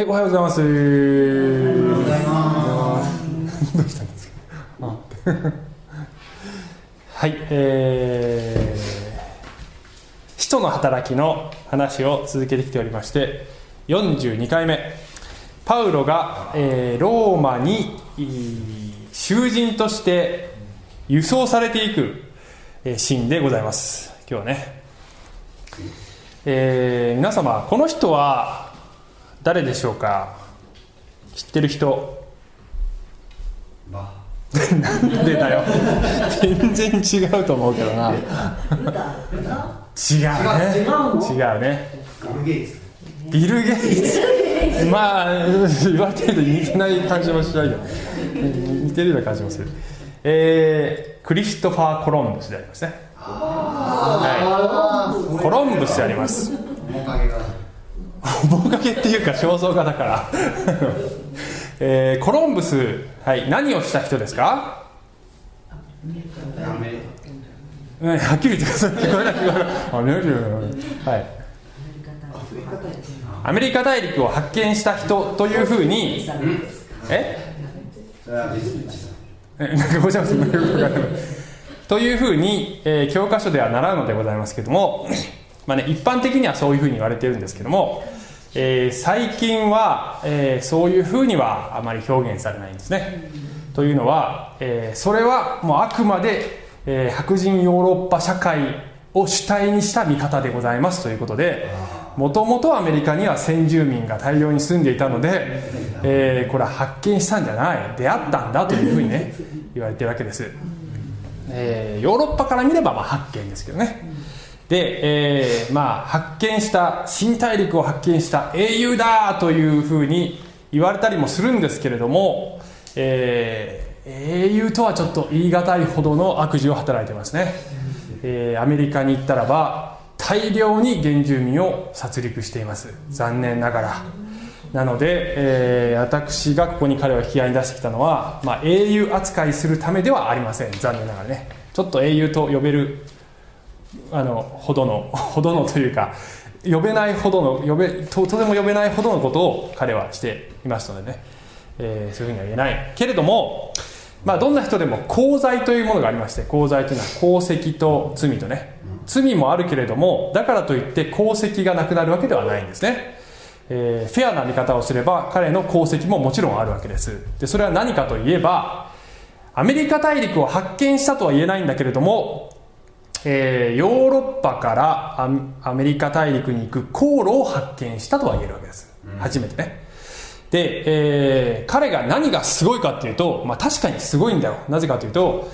はい、おはようございます。おはようございます。どうしたんですか。はい、えー、使徒の働きの話を続けてきておりまして、42回目。パウロが、えー、ローマに囚人として輸送されていく、えー、シーンでございます。今日はね。えー、皆様、この人は誰でしょうか？知ってる人？なんでだよ。全然違うと思うけどな。違うね。違うね。ビル・ゲイツ。まあ言われてると似てない感じもしないよ。似てるような感じもする。えー、クリストファー・コロンブスでありますね。はい。コロンブスであります面影っていうか肖像画だから。えー、コロンブス、はい、何をした人ですか？はっきり言ってください。聞こえない聞こえないはい。アメリカ大陸を発見した人というふうにえ？なんかごちゃごちゃ。というふうに、えー、教科書では習うのでございますけどもまあね、一般的にはそういうふうに言われてるんですけども、えー、最近は、えー、そういうふうにはあまり表現されないんですね。というのは、えー、それはもうあくまで、えー、白人ヨーロッパ社会を主体にした見方でございますということでもともとアメリカには先住民が大量に住んでいたので、えー、これは発見したんじゃない。出会ったんだというふうにね言われてるわけです、えー、ヨーロッパから見ればまあ発見ですけどねで、えー、まあ、発見した新大陸を発見した英雄だというふうに言われたりもするんですけれども、えー、英雄とはちょっと言い難いほどの悪事を働いてますね、えー、アメリカに行ったらば大量に原住民を殺戮しています。残念ながら。なので、えー、私がここに彼を引き合いに出してきたのは、まあ、英雄扱いするためではありません。残念ながらね。ちょっと英雄と呼べるあのほどの ほどのというか呼べないほどの呼べととても呼べないほどのことを彼はしていましたのでね、えー、そういうふうには言えない。けれども、まあ、どんな人でも功罪というものがありまして功罪というのは功績と罪とね。罪もあるけれどもだからといって功績がなくなるわけではないんですね、えー、フェアな見方をすれば彼の功績ももちろんあるわけです。でそれは何かといえばアメリカ大陸を発見したとは言えないんだけれどもえー、ヨーロッパからアメリカ大陸に行く航路を発見したとは言えるわけです、うん、初めてね。で、えー、彼が何がすごいかっていうと、まあ、確かにすごいんだよ。なぜかというと、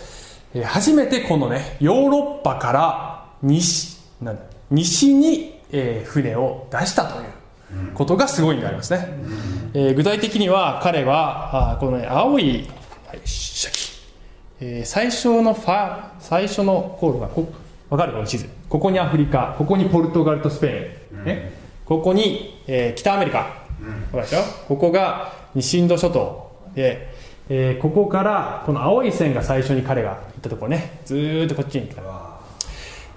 えー、初めてこのねヨーロッパから西なん西に、えー、船を出したということがすごいんでありますね、うん、えー、具体的には彼はあこの、ね、青い、はい、シャキえー、最初のファ最初の航路がこ分かるこの地図。ここにアフリカここにポルトガルとスペイン、ね、ここに、えー、北アメリカ、うん、でしょ？ここが西インド諸島。で、えー、ここからこの青い線が最初に彼が行ったところね。ずっとこっちに来た。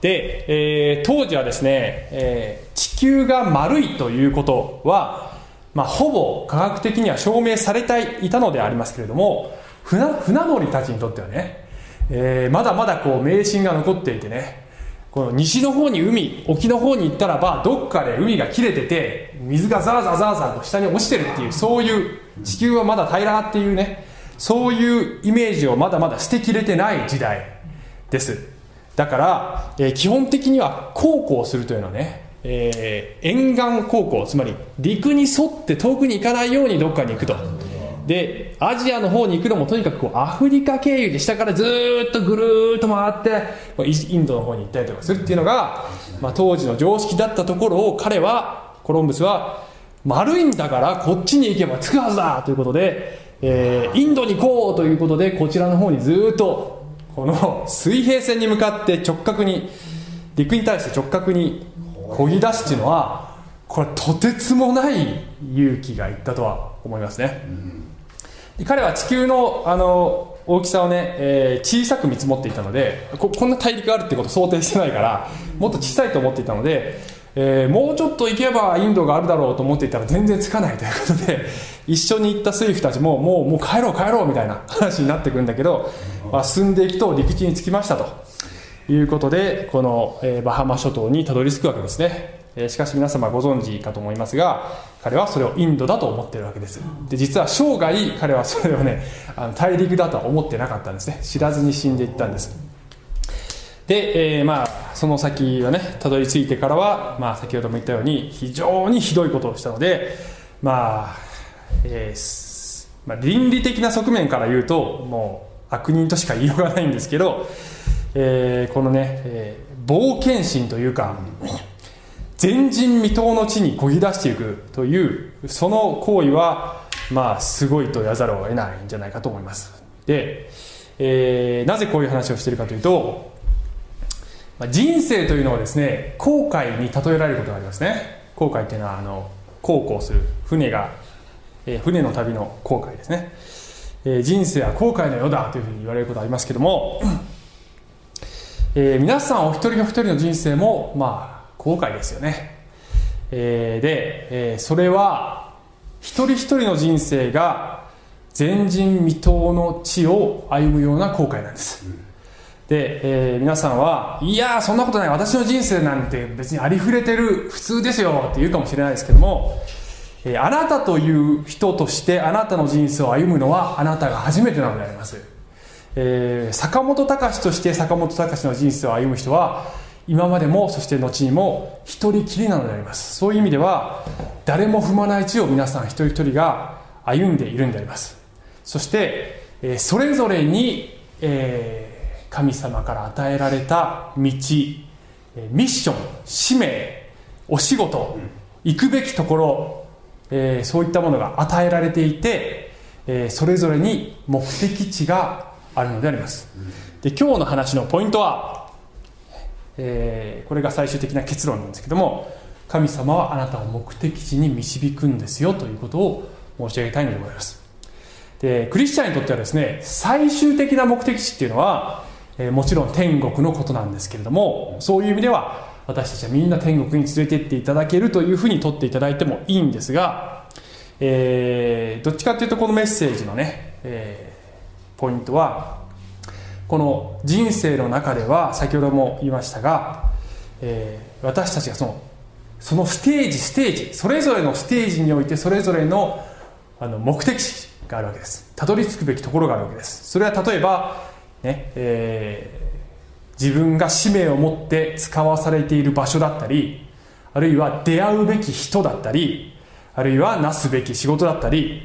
で、えー、当時はですね、えー、地球が丸いということは、まあ、ほぼ科学的には証明されていたのでありますけれども船船乗りたちにとってはね、えー、まだまだこう迷信が残っていてねこの西の方に海沖の方に行ったらばどっかで海が切れてて水がザーザーザーザーと下に落ちてるっていうそういう地球はまだ平らっていうねそういうイメージをまだまだ捨てきれてない時代です。だから、えー、基本的には航行するというのはね、えー、沿岸航行つまり陸に沿って遠くに行かないようにどっかに行くと。でアジアの方に行くのもとにかくこうアフリカ経由で下からずっとぐるーっと回ってインドの方に行ったりとかするっていうのが、まあ、当時の常識だったところを彼はコロンブスは丸いんだからこっちに行けば着くはずだということで、えー、インドに行こうということでこちらの方にずっとこの水平線に向かって直角に陸に対して直角に漕ぎ出すっていうのはこれとてつもない勇気がいったとは思いますね。うん彼は地球のあの大きさをね、えー、小さく見積もっていたのでここんな大陸があるってことを想定してないからもっと小さいと思っていたので、えー、もうちょっと行けばインドがあるだろうと思っていたら全然つかないということで一緒に行った水夫たちももうもう帰ろう帰ろうみたいな話になってくるんだけど、まあ、進んでいくと陸地に着きましたということでこの、えー、バハマ諸島にたどり着くわけですね、しかし皆様ご存知かと思いますが彼はそれをインドだと思ってるわけです。で実は生涯彼はそれをねあの大陸だとは思ってなかったんですね。知らずに死んでいったんです。で、えー、まあその先はねたどり着いてからは、まあ、先ほども言ったように非常にひどいことをしたのでまあ、えーまあ、倫理的な側面から言うともう悪人としか言いようがないんですけど、えー、このね、えー、冒険心というか前人未到の地にこぎ出していくというその行為はまあすごいと言わざるを得ないんじゃないかと思います。で、えー、なぜこういう話をしているかというと人生というのはですね航海に例えられることがありますね。航海っていうのはあの航行する船が、えー、船の旅の航海ですね、えー、人生は航海のようだというふうに言われることがありますけども、えー、皆さんお一人お一人の人生もまあ航海ですよね、えー、で、えー、それは一人一人の人生が前人未到の地を歩むような航海なんです、うん。で、えー、皆さんは、いやそんなことない、私の人生なんて別にありふれてる、普通ですよって言うかもしれないですけども、えー、あなたという人としてあなたの人生を歩むのはあなたが初めてなのであります。えー、坂本隆として坂本隆の人生を歩む人は、今までもそして後にも一人きりなのであります。そういう意味では誰も踏まない地を皆さん一人一人が歩んでいるんであります。そして、それぞれに、神様から与えられた道ミッション使命お仕事行くべきところ、そういったものが与えられていて、それぞれに目的地があるのであります。で今日の話のポイントは、えー、これが最終的な結論なんですけども神様はあなたを目的地に導くんですよということを申し上げたいのでございます。でクリスチャンにとってはですね最終的な目的地っていうのはえもちろん天国のことなんですけれどもそういう意味では私たちはみんな天国に連れてっていただけるというふうにとっていただいてもいいんですが、えー、どっちかっていうとこのメッセージのね、えー、ポイントはこの人生の中では先ほども言いましたが、えー、私たちがそのそのステージステージそれぞれのステージにおいてそれぞれのあの目的地があるわけです。たどり着くべきところがあるわけです。それは例えばねえー、自分が使命を持って使わされている場所だったりあるいは出会うべき人だったりあるいはなすべき仕事だったり、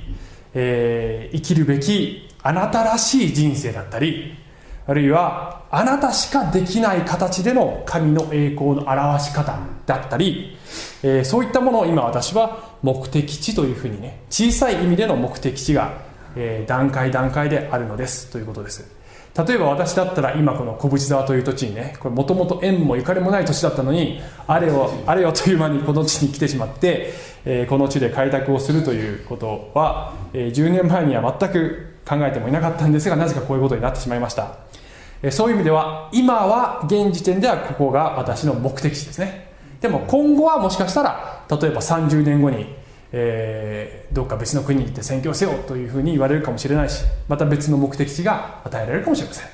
えー、生きるべきあなたらしい人生だったりあるいはあなたしかできない形での神の栄光の表し方だったり、えー、そういったものを今私は目的地というふうにね小さい意味での目的地が、えー、段階段階であるのですということです。例えば私だったら今この小淵沢という土地にねこれもともと縁もゆかりもない土地だったのにあれをあれよという間にこの地に来てしまって、えー、この地で開拓をするということは、えー、10年前には全く考えてもいなかったんですがなぜかこういうことになってしまいました、そういう意味では今は現時点ではここが私の目的地ですね。でも今後はもしかしたら例えば30年後にえー、どっか別の国に行って宣教せよというふうに言われるかもしれないしまた別の目的地が与えられるかもしれません。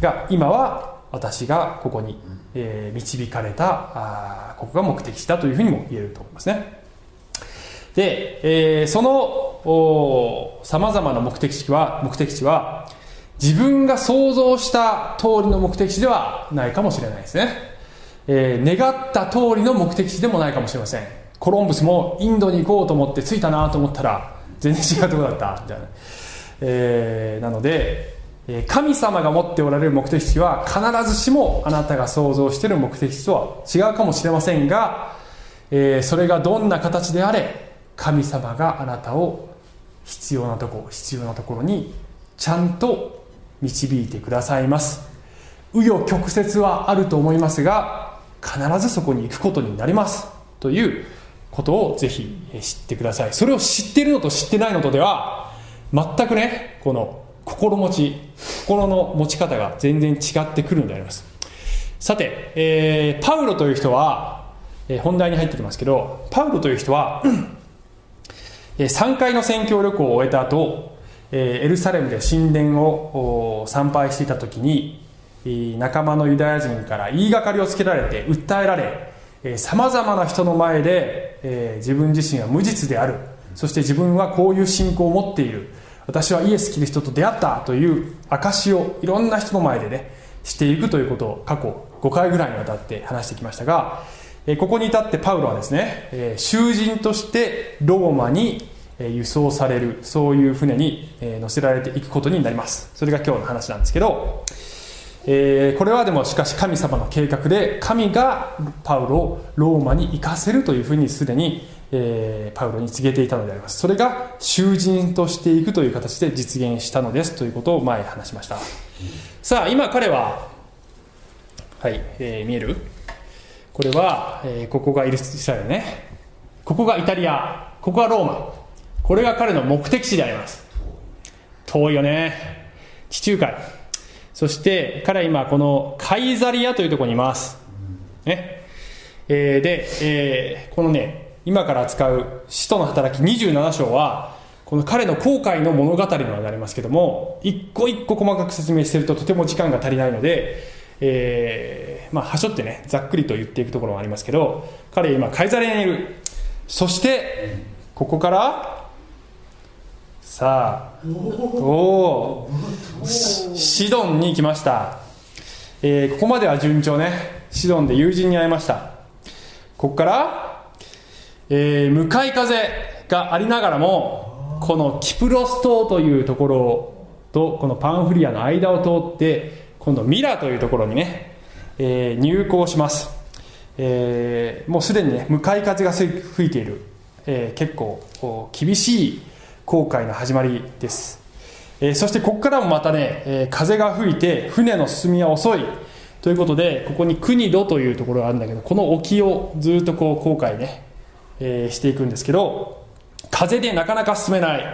が今は私がここに、えー、導かれたあここが目的地だというふうにも言えると思いますね。で、えー、そのさまざまな目的地は目的地は自分が想像した通りの目的地ではないかもしれないですね、えー、願った通りの目的地でもないかもしれません。コロンブスもインドに行こうと思って着いたなと思ったら全然違うところだった。みたいな、えー、なので神様が持っておられる目的地は必ずしもあなたが想像している目的地とは違うかもしれませんが、えー、それがどんな形であれ神様があなたを必要なとこ必要なところにちゃんと導いてくださいます。紆余曲折はあると思いますが必ずそこに行くことになります。ということをぜひ知ってください。それを知っているのと知ってないのとでは全くねこの心持ち心の持ち方が全然違ってくるんであります。さて、えー、パウロという人は、え本題に入ってきますけどパウロという人は3回の宣教旅行を終えた後エルサレムで神殿を参拝していた時に仲間のユダヤ人から言いがかりをつけられて訴えられさまざまな人の前で自分自身は無実である。そして自分はこういう信仰を持っている。私はイエス・キリストと出会ったという証をいろんな人の前でねしていくということを過去5回ぐらいにわたって話してきましたがここに至ってパウロはですね囚人としてローマに輸送されるそういう船に乗せられていくことになります。それが今日の話なんですけどえー、これはでもしかし神様の計画で神がパウロをローマに行かせるというふうにすでに、えー、パウロに告げていたのであります。それが囚人としていくという形で実現したのですということを前話しました、さあ今彼ははい、えー、見える？これは、えー、ここがイスラエルね。ここがイタリア。ここがローマ。これが彼の目的地であります。遠いよね。地中海。そして彼は今このカイザリアというところにいます、ね。えー、で、えー、このね今から扱う使徒の働き27章はこの彼の後悔の物語にはなりますけども一個一個細かく説明してるととても時間が足りないので、えー、まあはしょってねざっくりと言っていくところもありますけど彼今カイザリアにいる。そしてここからさあおおシドンに来ました、えー、ここまでは順調ね。シドンで友人に会いました。ここから、えー、向かい風がありながらもこのキプロス島というところとこのパンフリアの間を通って今度ミラというところにね、えー、入港します、えー、もうすでにね向かい風が吹いている、えー、結構厳しい航海の始まりです、えー、そしてここからもまたね、えー、風が吹いて船の進みは遅い。ということでここに国土というところがあるんだけどこの沖をずっとこう航海ね、えー、していくんですけど風でなかなか進めない。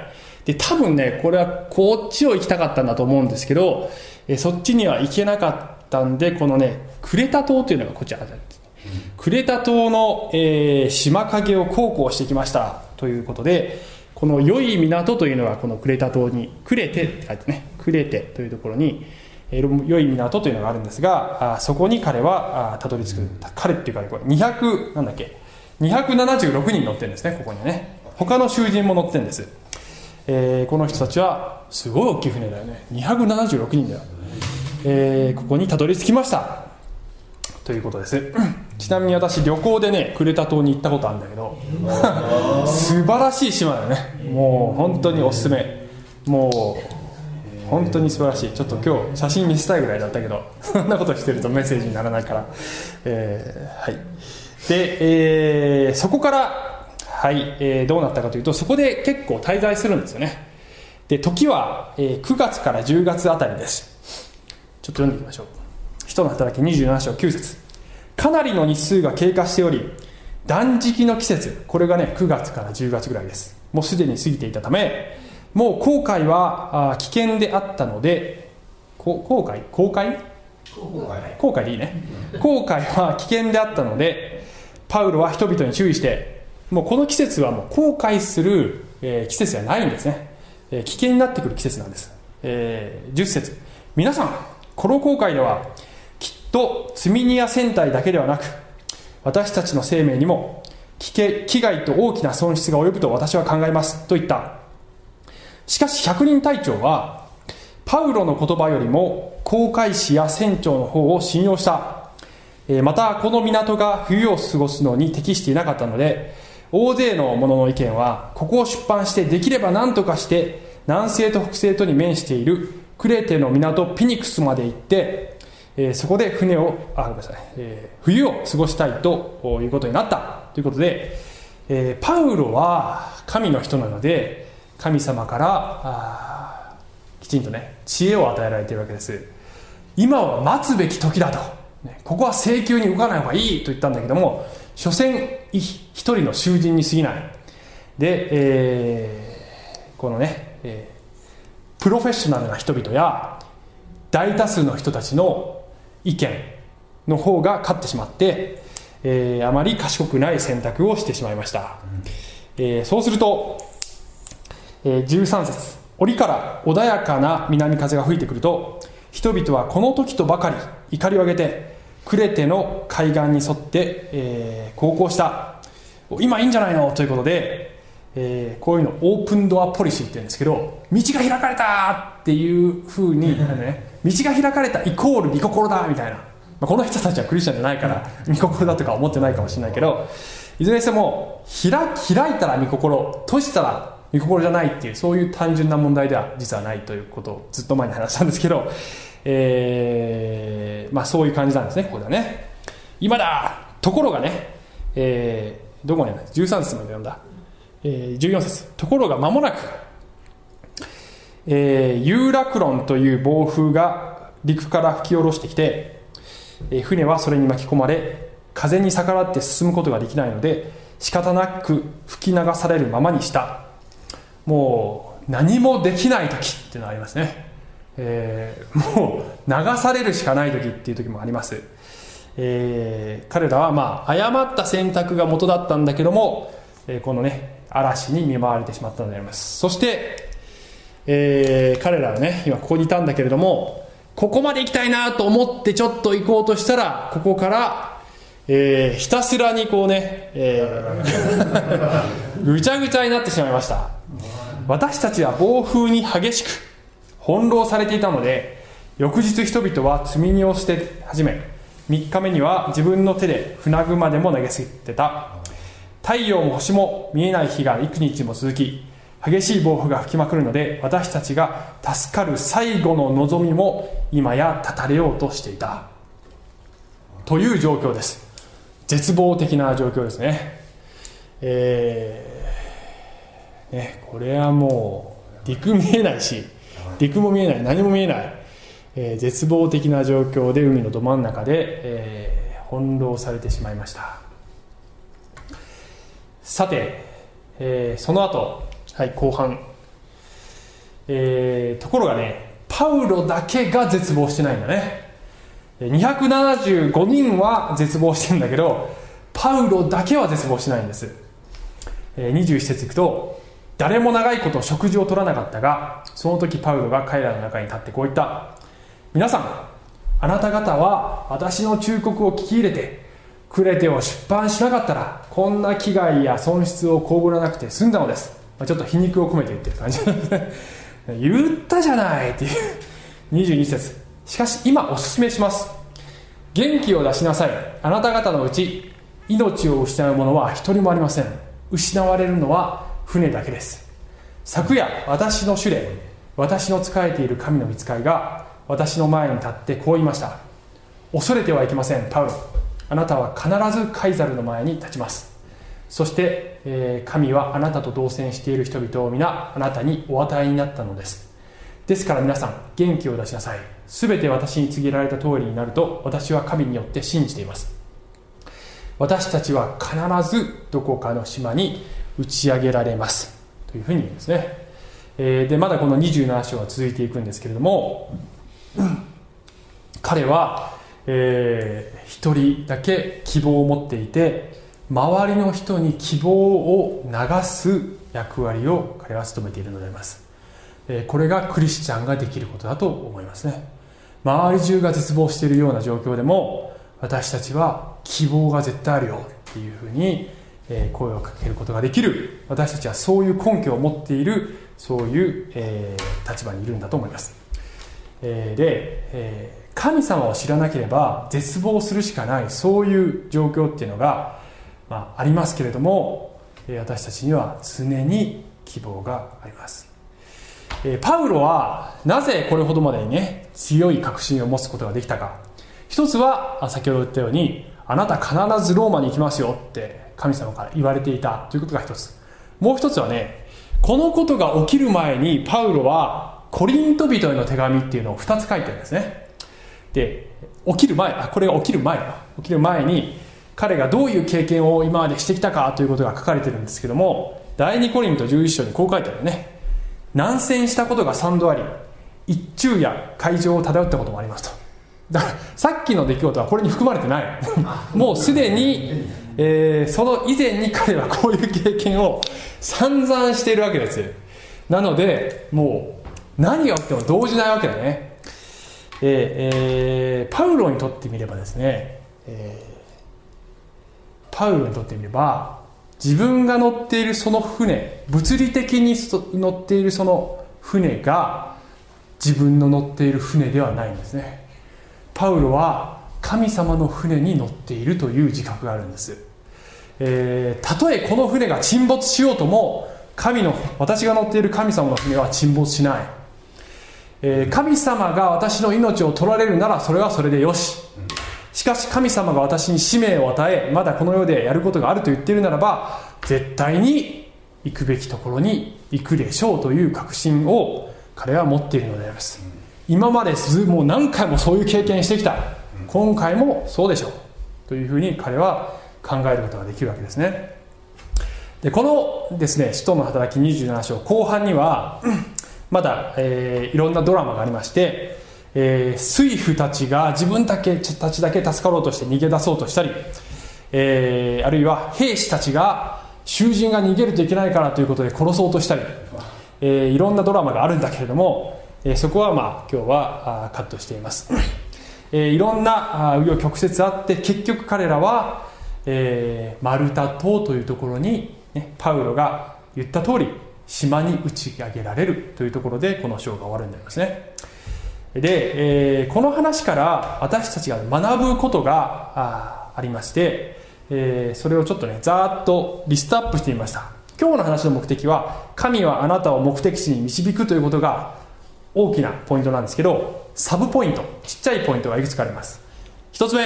で多分ねこれはこっちを行きたかったんだと思うんですけど、えー、そっちには行けなかったんでこのねクレタ島というのがこちらクレタ島の、えー、島影を航行してきました。ということでこの良い港というのはこのクレタ島にクレテって書いてねクレテというところに良い港というのがあるんですがあそこに彼はたどり着く。彼っていうかこれ200なんだっけ276人乗ってるんですねここにね。他の囚人も乗ってるんです、えー、この人たちはすごい大きい船だよね。276人だよ、えー、ここにたどり着きました。ということです。ちなみに私旅行でねクレタ島に行ったことあるんだけど 素晴らしい島だよね。もう本当におすすめ。もう本当に素晴らしい。ちょっと今日写真見せたいぐらいだったけど そんなことしてるとメッセージにならないから、えー、はい。で、えー、そこからはい、えー、どうなったかというとそこで結構滞在するんですよね。で時は、えー、9月から10月あたりです。ちょっと読んでいきましょう。人の働き27章9節かなりの日数が経過しており断食の季節これがね9月から10月ぐらいです。もうすでに過ぎていたためもう航海は危険であったので航海航海航海でいいね。航海は危険であったのでパウロは人々に注意してもうこの季節はもう航海する、えー、季節じゃないんですね、えー、危険になってくる季節なんです、えー、10節。皆さんこの航海ではと積み荷や船体だけではなく私たちの生命にも危害と大きな損失が及ぶと私は考えますと言った。しかし百人隊長はパウロの言葉よりも航海士や船長の方を信用した。またこの港が冬を過ごすのに適していなかったので大勢の者の意見はここを出版してできれば何とかして南西と北西とに面しているクレテの港ピニクスまで行ってえー、そこで船をあごめんなさい、えー、冬を過ごしたいということになったということで、えー、パウロは神の人なので神様からきちんとね知恵を与えられているわけです。今は待つべき時だと、ね、ここは請求に動かない方がいいと言ったんだけども所詮一人の囚人に過ぎない。で、えー、このね、えー、プロフェッショナルな人々や大多数の人たちの意見の方が勝ってしまって、えー、あまり賢くない選択をしてしまいました、えー、そうすると、えー、13節折から穏やかな南風が吹いてくると人々はこの時とばかり怒りを上げてクレテの海岸に沿って、えー、航行した。今いいんじゃないの？ということで、えー、こういうのオープンドアポリシーって言うんですけど道が開かれたっていうふうに、ね、道が開かれたイコール御心だみたいな、まあ、この人たちはクリスチャンじゃないから御心だとか思ってないかもしれないけどいずれにしても開開いたら御心閉じたら御心じゃないっていうそういう単純な問題では実はないということをずっと前に話したんですけど、えー、まあそういう感じなんですねここではね。今だところがね、えー、どこにある13節まで読んだ、えー、14節。ところが間もなく、えー、ユーラクロンという暴風が陸から吹き下ろしてきて、えー、船はそれに巻き込まれ風に逆らって進むことができないので仕方なく吹き流されるままにした。もう何もできない時っていうのがありますね、えー、もう流されるしかない時っていう時もあります。えー、彼らはまあ誤った選択が元だったんだけども、えー、このね嵐に見舞われてしまったのであります。そして、えー、彼らはね今ここにいたんだけれどもここまで行きたいなと思ってちょっと行こうとしたらここからえー、ひたすらにこうね、えー、ぐちゃぐちゃになってしまいました。私たちは暴風に激しく翻弄されていたので翌日人々は積み荷を捨て始め3日目には自分の手で船具までも投げ捨てた。太陽も星も見えない日が幾日も続き激しい暴風が吹きまくるので私たちが助かる最後の望みも今や断たれようとしていた。という状況です。絶望的な状況ですね。えー、ねこれはもう陸見えないし陸も見えない何も見えない。えー、絶望的な状況で海のど真ん中で、えー、翻弄されてしまいました。さて、えー、その後、はい、後半、えー、ところがねパウロだけが絶望してないんだね。275人は絶望してんだけどパウロだけは絶望しないんです、え、21節いくと誰も長いこと食事を取らなかったがその時パウロが彼らの中に立ってこう言った。皆さんあなた方は私の忠告を聞き入れてクレテを出版しなかったらこんな危害や損失を被らなくて済んだのです、まあ、ちょっと皮肉を込めて言ってる感じ。言ったじゃないっていう。22節しかし今お勧めします。元気を出しなさい。あなた方のうち命を失う者は一人もありません。失われるのは船だけです。昨夜私の主で私の仕えている神の見つかりが私の前に立ってこう言いました。恐れてはいけませんパウロ。あなたは必ずカイザルの前に立ちます。そして、えー、神はあなたと同棲している人々を皆あなたにお与えになったのです。ですから皆さん元気を出しなさい。全て私に告げられた通りになると私は神によって信じています。私たちは必ずどこかの島に打ち上げられます。というふうに言うんですね、えー、でまだこの27章は続いていくんですけれども彼は、えー、一人だけ希望を持っていて周りの人に希望を流す役割を彼は務めているのであります、これがクリスチャンができることだと思いますね。周り中が絶望しているような状況でも私たちは希望が絶対あるよっていうふうに声をかけることができる。私たちはそういう根拠を持っているそういう、え、立場にいるんだと思います。えで、え神様を知らなければ絶望するしかないそういう状況っていうのが、まあ、ありますけれども私たちには常に希望があります。パウロはなぜこれほどまでにね強い確信を持つことができたか。一つは先ほど言ったようにあなた必ずローマに行きますよって神様から言われていたということが一つ。もう一つはねこのことが起きる前にパウロはコリント人への手紙っていうのを2つ書いてるんですね。で起きる前あこれが起きる前起きる前に彼がどういう経験を今までしてきたかということが書かれてるんですけども第2コリント11章にこう書いてあるよね。南戦したことが3度あり一昼夜海上を漂ったこともありますと。だからさっきの出来事はこれに含まれてない。もうすでに、えー、その以前に彼はこういう経験を散々しているわけです。なのでもう何が起きても動じないわけだね。えー、パウロにとってみればですね、えー、パウロにとってみれば自分が乗っているその船物理的に乗っているその船が自分の乗っている船ではないんですね。パウロは神様の船に乗っているという自覚があるんです、えー、たとえこの船が沈没しようとも神の私が乗っている神様の船は沈没しない、えー、神様が私の命を取られるならそれはそれでよし。うんしかし神様が私に使命を与えまだこの世でやることがあると言っているならば絶対に行くべきところに行くでしょうという確信を彼は持っているのであります。今までもう何回もそういう経験してきた。今回もそうでしょう。というふうに彼は考えることができるわけですね。でこのですね使徒の働き27章後半にはまだ、えー、いろんなドラマがありまして、えー、水夫たちが自分たちだけ助かろうとして逃げ出そうとしたり、えー、あるいは兵士たちが囚人が逃げるといけないからということで殺そうとしたり、えー、いろんなドラマがあるんだけれども、えー、そこはまあ今日はあカットしています、えー、いろんな紆余曲折あって結局彼らは、えー、マルタ島というところに、ね、パウロが言った通り島に打ち上げられるというところでこの章が終わるんでありますね。で、えー、この話から私たちが学ぶことがあありましてえー、それをちょっとねざーっとリストアップしてみました。今日の話の目的は神はあなたを目的地に導くということが大きなポイントなんですけどサブポイントちっちゃいポイントがいくつかあります。一つ目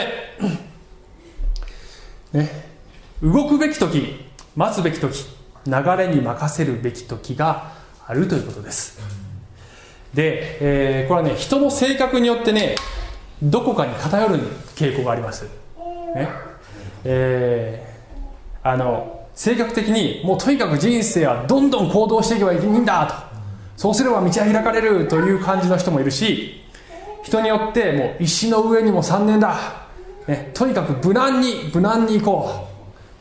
ね動くべき時待つべき時流れに任せるべき時があるということです。で、えー、これはね人の性格によってねどこかに偏る傾向があります。ね。えー、あの性格的にもうとにかく人生はどんどん行動していけばいいんだと。そうすれば道は開かれるという感じの人もいるし人によってもう石の上にも3年だ、ね、とにかく無難に無難に行こ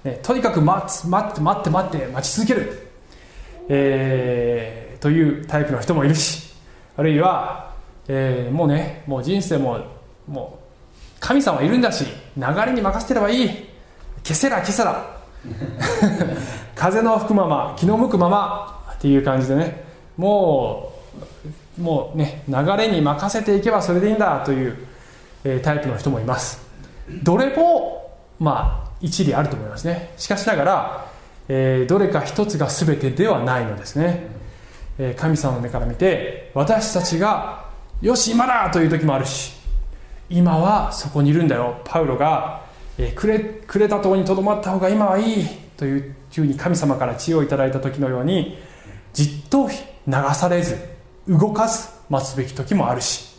う、ね、とにかく待つ待って待って待って待ち続ける、えー、というタイプの人もいるし。あるいは、えー、もうねもう人生ももう神様いるんだし流れに任せてればいい。消せら消せら。風の吹くまま気の向くままっていう感じでね。もうもうね流れに任せていけばそれでいいんだという、えー、タイプの人もいます。どれもまあ一理あると思いますね。しかしながら、えー、どれか一つが全てではないのですね、神様の目から見て私たちがよし今だという時もあるし今はそこにいるんだよ。パウロがえくれくれたとこにとどまった方が今はいいというふうに神様から知恵をいただいた時のようにじっと流されず動かず待つべき時もあるし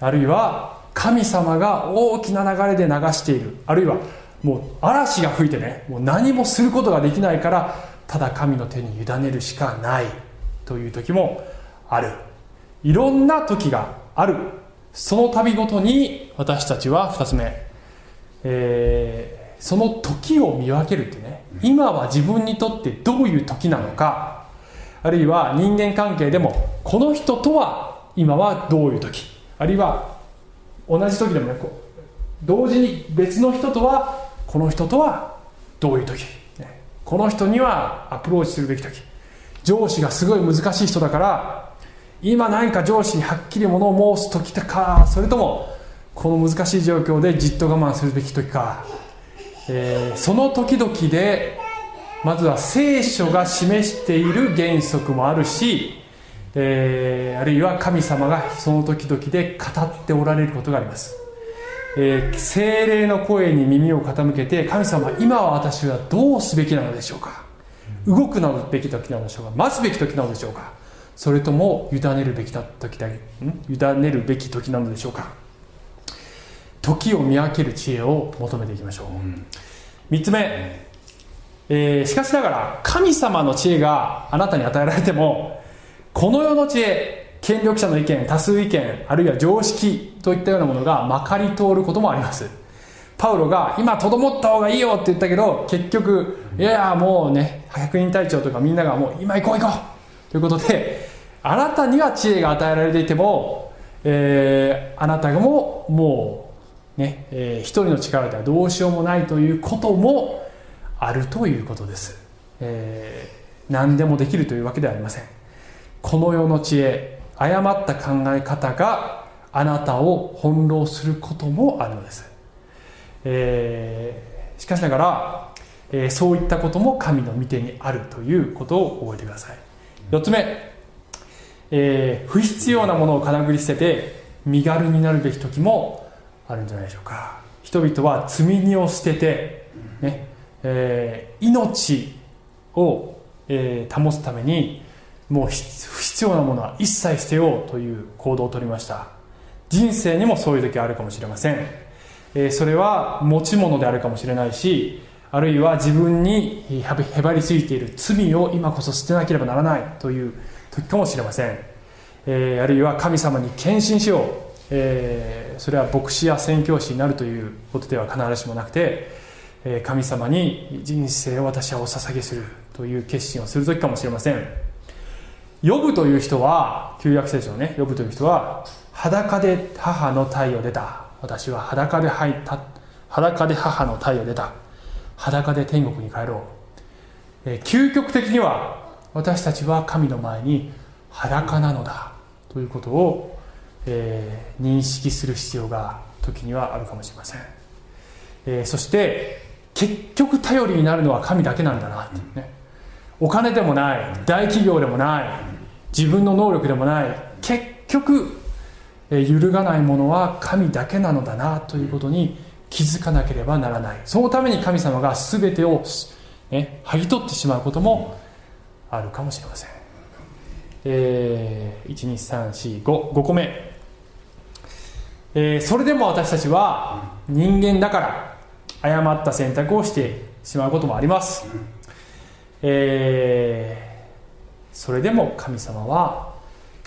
あるいは神様が大きな流れで流している。あるいはもう嵐が吹いてねもう何もすることができないからただ神の手に委ねるしかない。という時もある。いろんな時がある。その度ごとに私たちは2つ目。えー、その時を見分けるってね。今は自分にとってどういう時なのか。あるいは人間関係でもこの人とは今はどういう時。あるいは同じ時でもね同時に別の人とはこの人とはどういう時、この人にはアプローチするべき時。上司がすごい難しい人だから今何か上司にはっきりものを申す時かそれともこの難しい状況でじっと我慢するべき時か、えー、その時々でまずは聖書が示している原則もあるし、えー、あるいは神様がその時々で語っておられることがあります、えー、精霊の声に耳を傾けて神様今は私はどうすべきなのでしょうか。動くなべき時なのでしょうか。待つべき時なのでしょうか。それとも委ねるべき時だ委ねるべき時なのでしょうか。時を見分ける知恵を求めていきましょう、うん、3つ目、えー、しかしながら神様の知恵があなたに与えられてもこの世の知恵権力者の意見多数意見あるいは常識といったようなものがまかり通ることもありますパウロが今とどもった方がいいよって言ったけど結局いやいやもうね百人隊長とかみんながもう今行こう行こうということであなたには知恵が与えられていても、えー、あなたがももうね、えー、一人の力ではどうしようもないということもあるということです、えー、何でもできるというわけではありません。この世の知恵誤った考え方があなたを翻弄することもあるのです、えー、しかしながら、えー、そういったことも神の御手にあるということを覚えてください。4つ目、えー、不必要なものを金繰り捨てて身軽になるべき時もあるんじゃないでしょうか。人々は積み荷を捨てて、ねえー、命を、えー、保つためにもう不必要なものは一切捨てようという行動をとりました。人生にもそういう時あるかもしれません、え、それは持ち物であるかもしれないしあるいは自分にへばりついている罪を今こそ捨てなければならないという時かもしれません、え、あるいは神様に献身しよう、え、それは牧師や宣教師になるということでは必ずしもなくて、え、神様に人生を私はお捧げするという決心をする時かもしれません。呼ぶという人は旧約聖書のね呼ぶという人は裸で母の体を出た。私は裸で入った裸で母の体を出た。裸で天国に帰ろう、えー、究極的には私たちは神の前に裸なのだ。ということを、えー、認識する必要が時にはあるかもしれません、えー、そして結局頼りになるのは神だけなんだなっていうね。お金でもない大企業でもない自分の能力でもない結局揺るがないものは神だけなのだなということに気づかなければならない。そのために神様が全てを、ね、剥ぎ取ってしまうこともあるかもしれません、えー、12345 5個目、えー、それでも私たちは人間だから誤った選択をしてしまうこともあります、えー、それでも神様は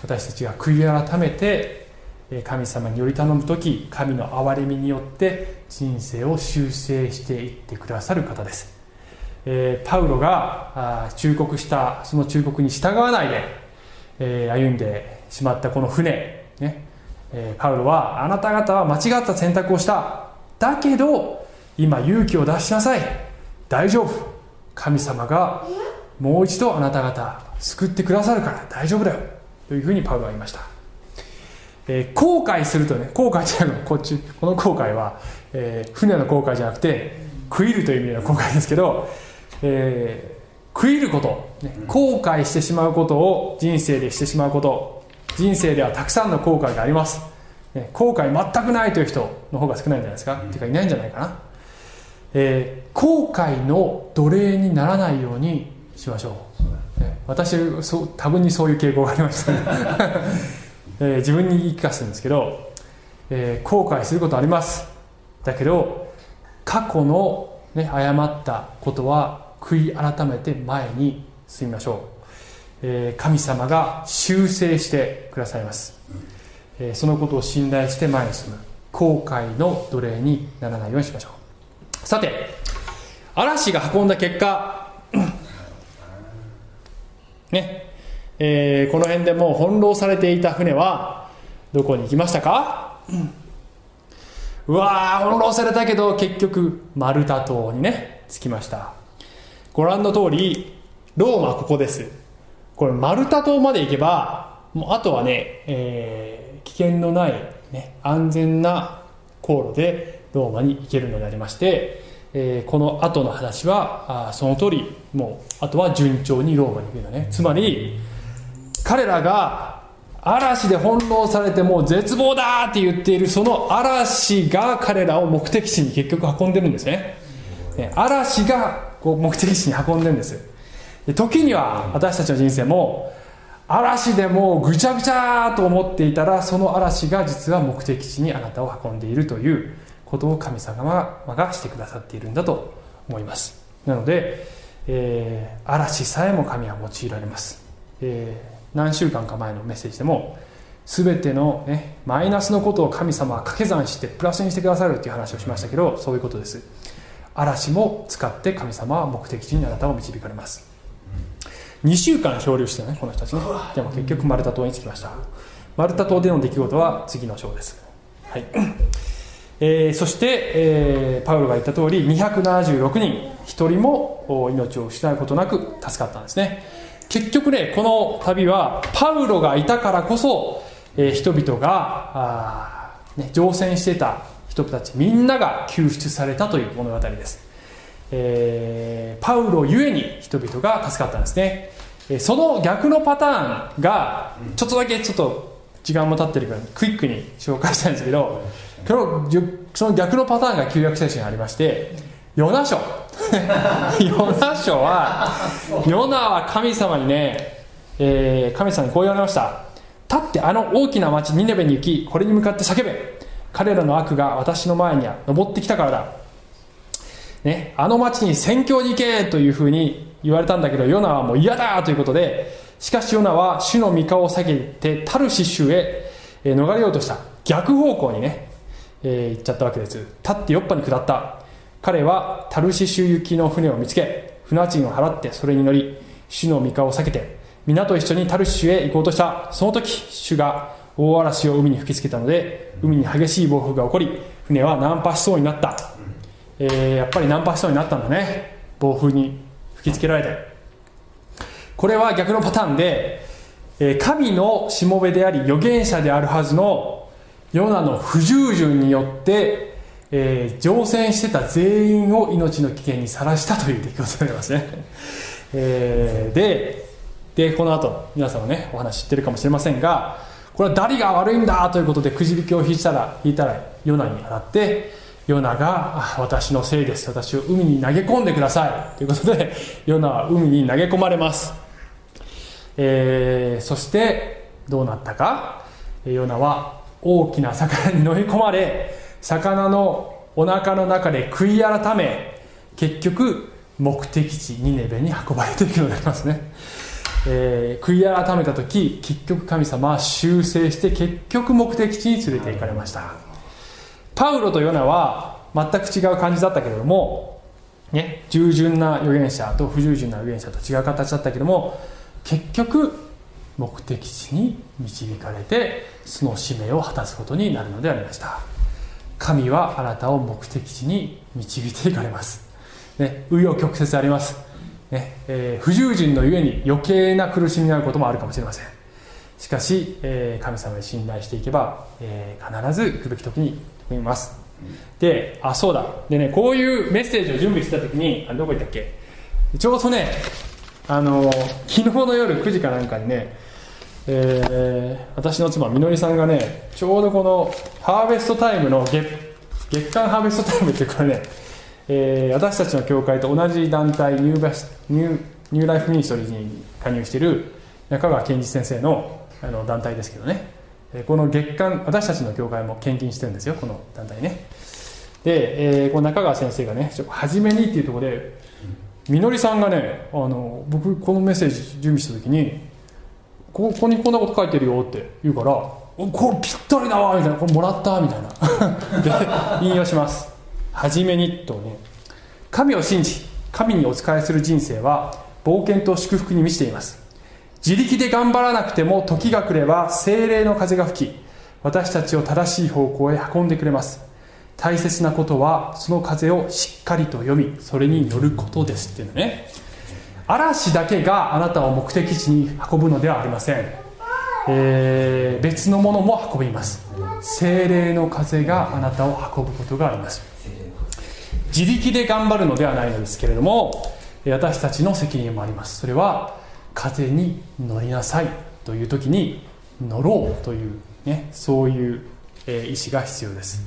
私たちが悔い改めて神様により頼む時神の憐れみによって人生を修正していってくださる方です、えー、パウロが忠告したその忠告に従わないで、えー、歩んでしまったこの船、ね。えー、パウロはあなた方は間違った選択をした。だけど今勇気を出しなさい。大丈夫。神様がもう一度あなた方救ってくださるから大丈夫だよ。というふうにパウロは言いました、えー、後悔するとね後悔じゃないのこっち。この後悔は、えー、船の後悔じゃなくて食いるという意味での後悔ですけど、えー、食いること、ね、後悔してしまうことを人生でしてしまうこと人生ではたくさんの後悔があります、ね、後悔全くないという人の方が少ないんじゃないですか、っていうかいないんじゃないかな。えー、後悔の奴隷にならないようにしましょう、ね、私そう多分にそういう傾向がありましたね、えー、自分に言い聞かせてるんですけど、えー、後悔することあります。だけど過去の、ね、誤ったことは悔い改めて前に進みましょう、えー、神様が修正してくださいます、え、そのことを信頼して前に進む。後悔の奴隷にならないようにしましょう。さて嵐が運んだ結果 ねえー、この辺でもう翻弄されていた船はどこに行きましたか、うわー翻弄されたけど結局マルタ島にね着きました。ご覧の通りローマここです。これマルタ島まで行けばもうあとはね、えー、危険のない、ね、安全な航路でローマに行けるのでありまして、えー、この後の話はあその通りもうあとは順調にローマに行くんだね。つまり彼らが嵐で翻弄されてもう絶望だって言っているその嵐が彼らを目的地に結局運んでるんですね。嵐がこう目的地に運んでるんです。時には私たちの人生も嵐でもうぐちゃぐちゃと思っていたらその嵐が実は目的地にあなたを運んでいるということを神様がしてくださっているんだと思います。なので、えー、嵐さえも神は用いられます、えー、何週間か前のメッセージでも全ての、ね、マイナスのことを神様は掛け算してプラスにしてくださるっていう話をしましたけどそういうことです。嵐も使って神様は目的地にあなたを導かれます。2週間漂流してねこの人たちね。でも結局マルタ島に着きました。マルタ島での出来事は次の章です。はい。えー、そして、えー、パウロが言った通り276人。1人も命を失うことなく助かったんですね。結局ねこの旅はパウロがいたからこそ、えー、人々があ、ね、乗船してた人たちみんなが救出されたという物語です、えー、パウロゆえに人々が助かったんですね。その逆のパターンがちょっとだけちょっと時間も経ってるからクイックに紹介したいんですけどその逆のパターンが旧約聖書にありましてヨナ書 ヨナ書はヨナは神様にね、えー、神様にこう言われました立ってあの大きな町ニネベに行きこれに向かって叫べ。彼らの悪が私の前には登ってきたからだ、ね、あの町に宣教に行けというふうに言われたんだけどヨナはもう嫌だということでしかしヨナは主の御顔を避けてタルシッシュへ逃れようとした。逆方向にね、えー、行っちゃったわけです。立ってヨッパに下った。彼はタルシシュ行きの船を見つけ船賃を払ってそれに乗り主の御顔を避けて皆と一緒にタルシシュへ行こうとしたその時主が大嵐を海に吹きつけたので海に激しい暴風が起こり船は難破しそうになった、えー、やっぱり難破しそうになったんだね。暴風に吹きつけられて。これは逆のパターンで、えー、神のしもべであり預言者であるはずのヨナの不従順によって、えー、乗船してた全員を命の危険にさらしたという出来事になりますね、えー、ででこの後皆さんはねお話知ってるかもしれませんがこれは誰が悪いんだということでくじ引きを引いたら引いたらヨナに洗ってヨナが私のせいです。私を海に投げ込んでください。ということでヨナは海に投げ込まれます、えー、そしてどうなったか。ヨナは大きな魚に飲み込まれ魚のお腹の中で悔い改め結局目的地ニネベに運ばれていくようになりますね。えー、悔い改めた時結局神様は修正して結局目的地に連れて行かれました。パウロとヨナは全く違う感じだったけれども、ね、従順な預言者と不従順な預言者と違う形だったけども結局目的地に導かれてその使命を果たすことになるのでありました。神はあなたを目的地に導いていかれます。ね紆余曲折あります。ねえー、不従順のゆえに余計な苦しみになることもあるかもしれません。しかし、えー、神様に信頼していけば、えー、必ず行くべき時に踏みます。であそうだ。でねこういうメッセージを準備してた時にあどこ行ったっけ？ちょうどねあの昨日の夜9時かなんかにね、えー、私の妻みのりさんがねちょうどこのハーベストタイムの月月間ハーベストタイムってこれねえー、私たちの教会と同じ団体ニューバスニュニューライフミニストリーに加入している中川健一先生のあの団体ですけどね、えこの月間私たちの教会も献金してるんですよこの団体ね。で、えー、この中川先生がね「初めに」っていうところでみのりさんがねあの僕このメッセージ準備した時にここにこんなこと書いてるよって言うから「これぴったりだわ」みたいな「これもらった」みたいな。で引用します。初めにとね。神を信じ神にお仕えする人生は冒険と祝福に満ちています。自力で頑張らなくても時が来れば精霊の風が吹き私たちを正しい方向へ運んでくれます。大切なことはその風をしっかりと読みそれに乗ることですっていうのね。嵐だけがあなたを目的地に運ぶのではありません、えー、別のものも運びます。精霊の風があなたを運ぶことがあります。自力で頑張るのではないのですけれども私たちの責任もあります。それは風に乗りなさいという時に乗ろうという、ね、そういう、え意志が必要です、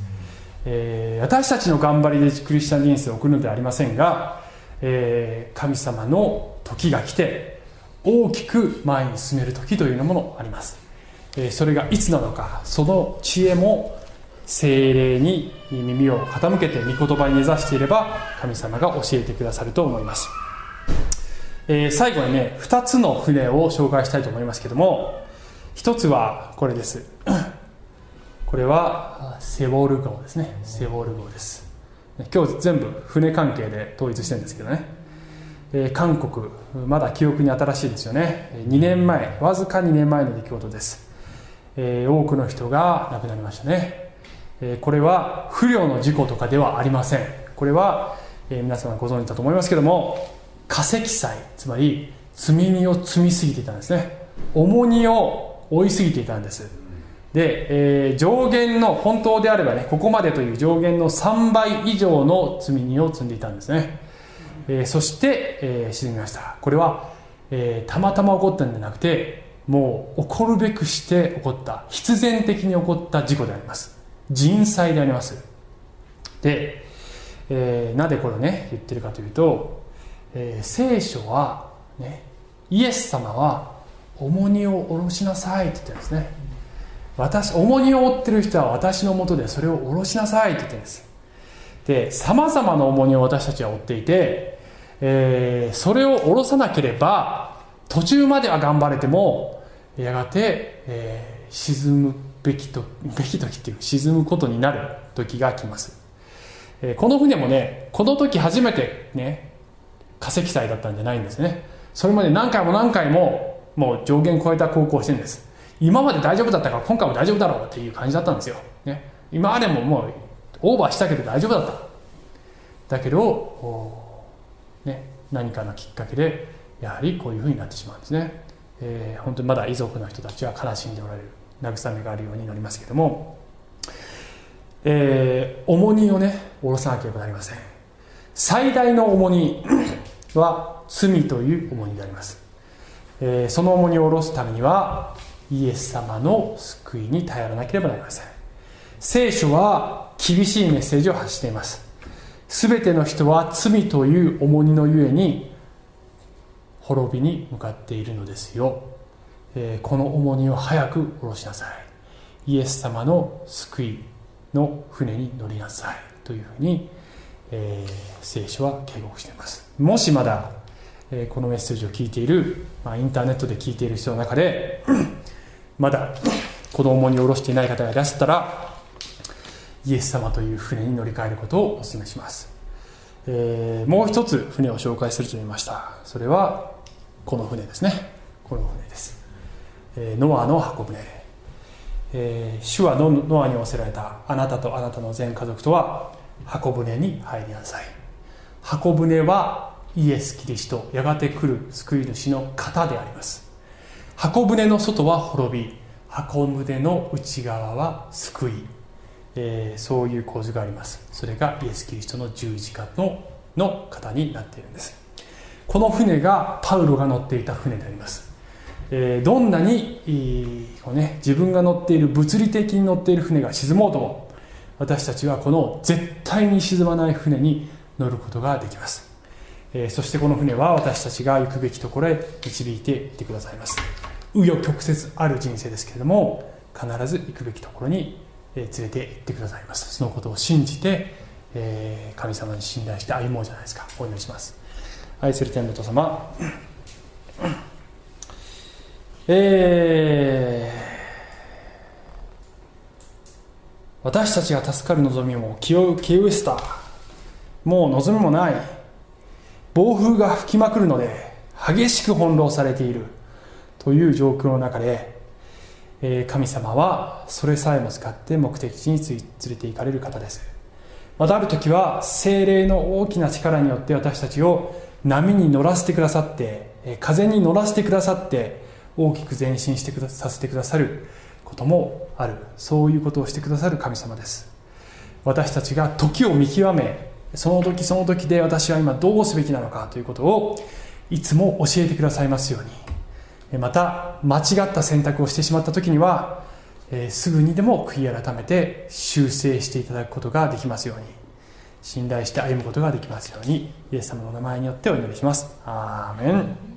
えー、私たちの頑張りでクリスチャン人生を送るのではありませんが、えー、神様の時が来て大きく前に進める時というものあります、えー、それがいつなのかその知恵も精霊に耳を傾けて御言葉に根ざしていれば神様が教えてくださると思います、えー、最後にね2つの船を紹介したいと思いますけども、一つはこれです。これはセウォール号ですね。セウォール号です。今日全部船関係で統一してるんですけどね、えー、韓国まだ記憶に新しいですよね。2年前わずか2年前の出来事です、えー、多くの人が亡くなりましたね、えー、これは不慮の事故とかではありません。これは、え皆様ご存知だと思いますけども化石祭つまり積み荷を積みすぎていたんですね。重荷を負いすぎていたんです。で、えー、上限の本当であればねここまでという上限の3倍以上の積み荷を積んでいたんですね、えー、そして、えー、沈みました。これは、え、たまたま起こったんじゃなくてもう起こるべくして起こった必然的に起こった事故であります。人災であります。で、え、なぜこれをね言ってるかというと、え、聖書は、ね、イエス様は重荷を下ろしなさいって言ってるんですね。私重荷を負ってる人は私のもとでそれを下ろしなさいって言ってるんです。でさまざまな重荷を私たちは負っていて、えー、それを下ろさなければ途中までは頑張れてもやがて、えー、沈むべきとべき時っていう沈むことになる時が来ます、えー、この船もねこの時初めてね化石祭だったんじゃないんですね。それまで何回も何回ももう上限超えた航行してるんです。今まで大丈夫だったから今回も大丈夫だろうっていう感じだったんですよ、ね、今までももうオーバーしたけど大丈夫だった。だけど、ね、何かのきっかけでやはりこういうふうになってしまうんですね、えー、本当にまだ遺族の人たちは悲しんでおられる慰めがあるようになりますけども、えー、重荷をね下ろさなければなりません。最大の重荷 は罪という重荷であります、えー、その重荷を下ろすためにはイエス様の救いに頼らなければなりません。聖書は厳しいメッセージを発しています。全ての人は罪という重荷のゆえに滅びに向かっているのですよ、えー、この重荷を早く下ろしなさい。イエス様の救いの船に乗りなさい。というふうに、えー、聖書は警告しています。もしまだ、えー、このメッセージを聞いている、まあ、インターネットで聞いている人の中でまだ子供に下ろしていない方がいらっしゃったらイエス様という船に乗り換えることをお勧めします、えー、もう一つ船を紹介すると言いました。それはこの船ですね。この船です、えー、ノアの箱舟、えー、主はノアに仰せられたあなたとあなたの全家族とは箱舟に入りなさい。箱舟はイエス・キリストやがて来る救い主の型であります。箱舟の外は滅び箱舟の内側は救い、えー、そういう構図があります。それがイエス・キリストの十字架のの方になっているんです。この船がパウロが乗っていた船であります、えー、どんなに、えー、こうね、自分が乗っている物理的に乗っている船が沈もうとも私たちはこの絶対に沈まない船に乗ることができます、えー、そしてこの船は私たちが行くべきところへ導いていってくださいます。紆余曲折ある人生ですけれども必ず行くべきところにえ連れて行ってくださいます。そのことを信じて、えー、神様に信頼して歩もうじゃないですか。お祈りします。愛する天の父様。えー、私たちが助かる望みも気を気を失したもう望みもない。暴風が吹きまくるので激しく翻弄されている。という状況の中で、え神様はそれさえも使って目的地に連れて行かれる方です。またある時は精霊の大きな力によって私たちを波に乗らせてくださって風に乗らせてくださって大きく前進してくださせてくださることもある。そういうことをしてくださる神様です。私たちが時を見極めその時その時で私は今どうすべきなのかということをいつも教えてくださいますように。また間違った選択をしてしまった時には、え、すぐにでも悔い改めて修正していただくことができますように。信頼して歩むことができますようにイエス様のお名前によってお祈りします。アーメン。